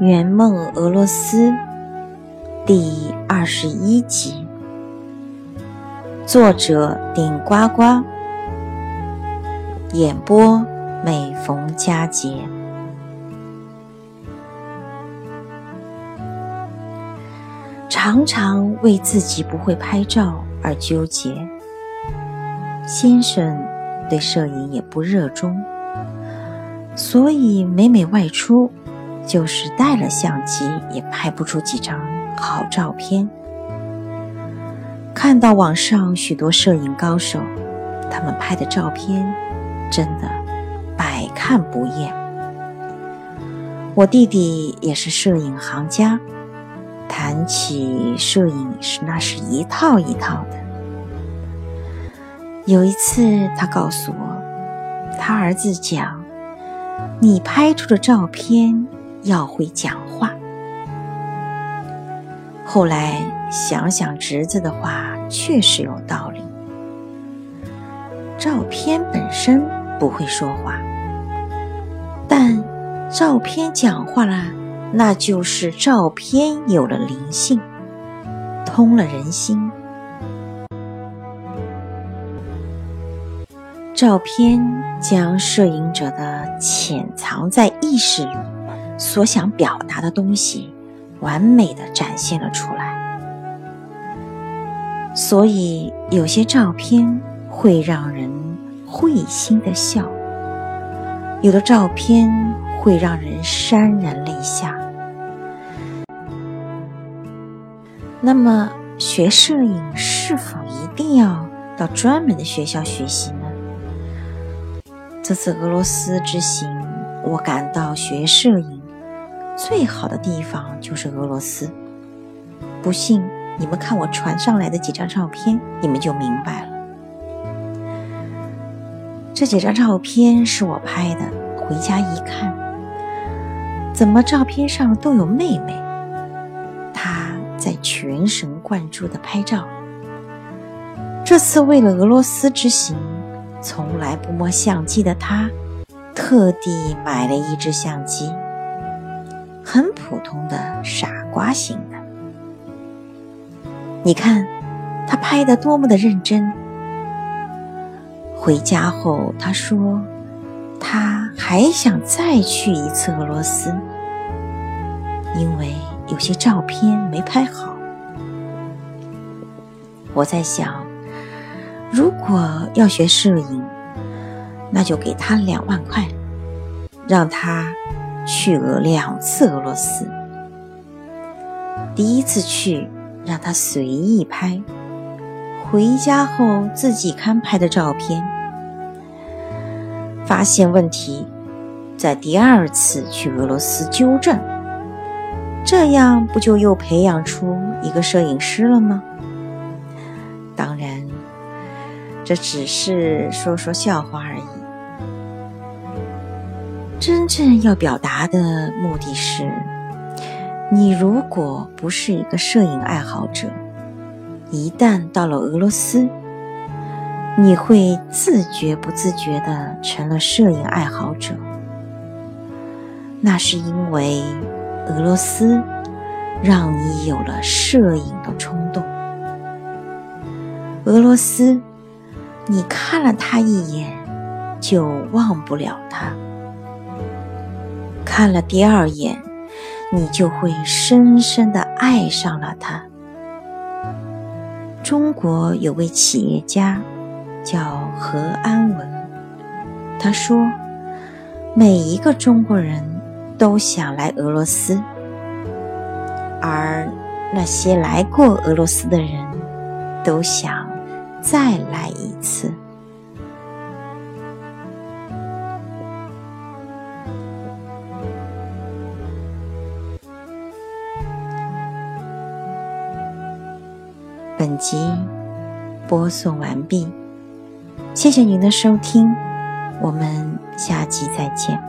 圆梦俄罗斯第二十一集，作者顶呱呱，演播每逢佳节。常常为自己不会拍照而纠结。先生对摄影也不热衷，所以每每外出。就是带了相机，也拍不出几张好照片。看到网上许多摄影高手，他们拍的照片真的百看不厌。我弟弟也是摄影行家，谈起摄影是那是一套一套的。有一次，他告诉我，他儿子讲：“你拍出的照片。”要会讲话。后来想想侄子的话，确实有道理。照片本身不会说话，但照片讲话了，那就是照片有了灵性，通了人心。照片将摄影者的潜藏在意识里。所想表达的东西，完美的展现了出来。所以有些照片会让人会心的笑，有的照片会让人潸然泪下。那么，学摄影是否一定要到专门的学校学习呢？这次俄罗斯之行，我感到学摄影。最好的地方就是俄罗斯。不信，你们看我传上来的几张照片，你们就明白了。这几张照片是我拍的，回家一看，怎么照片上都有妹妹？她在全神贯注的拍照。这次为了俄罗斯之行，从来不摸相机的她，特地买了一只相机。很普通的傻瓜型的，你看他拍的多么的认真。回家后，他说他还想再去一次俄罗斯，因为有些照片没拍好。我在想，如果要学摄影，那就给他两万块，让他。去俄两次俄罗斯，第一次去让他随意拍，回家后自己看拍的照片，发现问题，在第二次去俄罗斯纠正，这样不就又培养出一个摄影师了吗？当然，这只是说说笑话而已。真正要表达的目的是，你如果不是一个摄影爱好者，一旦到了俄罗斯，你会自觉不自觉的成了摄影爱好者。那是因为俄罗斯让你有了摄影的冲动。俄罗斯，你看了他一眼，就忘不了他。看了第二眼，你就会深深的爱上了他。中国有位企业家叫何安文，他说：“每一个中国人都想来俄罗斯，而那些来过俄罗斯的人都想再来一次。”本集播送完毕，谢谢您的收听，我们下集再见。